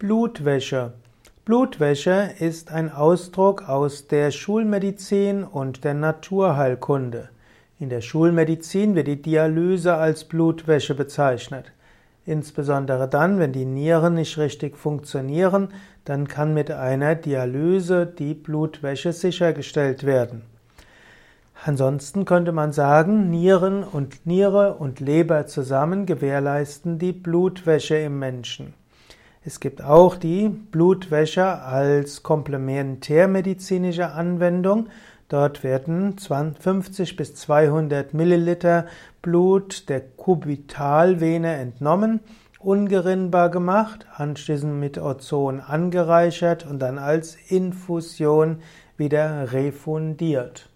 Blutwäsche. Blutwäsche ist ein Ausdruck aus der Schulmedizin und der Naturheilkunde. In der Schulmedizin wird die Dialyse als Blutwäsche bezeichnet. Insbesondere dann, wenn die Nieren nicht richtig funktionieren, dann kann mit einer Dialyse die Blutwäsche sichergestellt werden. Ansonsten könnte man sagen, Nieren und Niere und Leber zusammen gewährleisten die Blutwäsche im Menschen. Es gibt auch die Blutwäsche als komplementärmedizinische Anwendung. Dort werden 50 bis 200 Milliliter Blut der Kubitalvene entnommen, ungerinnbar gemacht, anschließend mit Ozon angereichert und dann als Infusion wieder refundiert.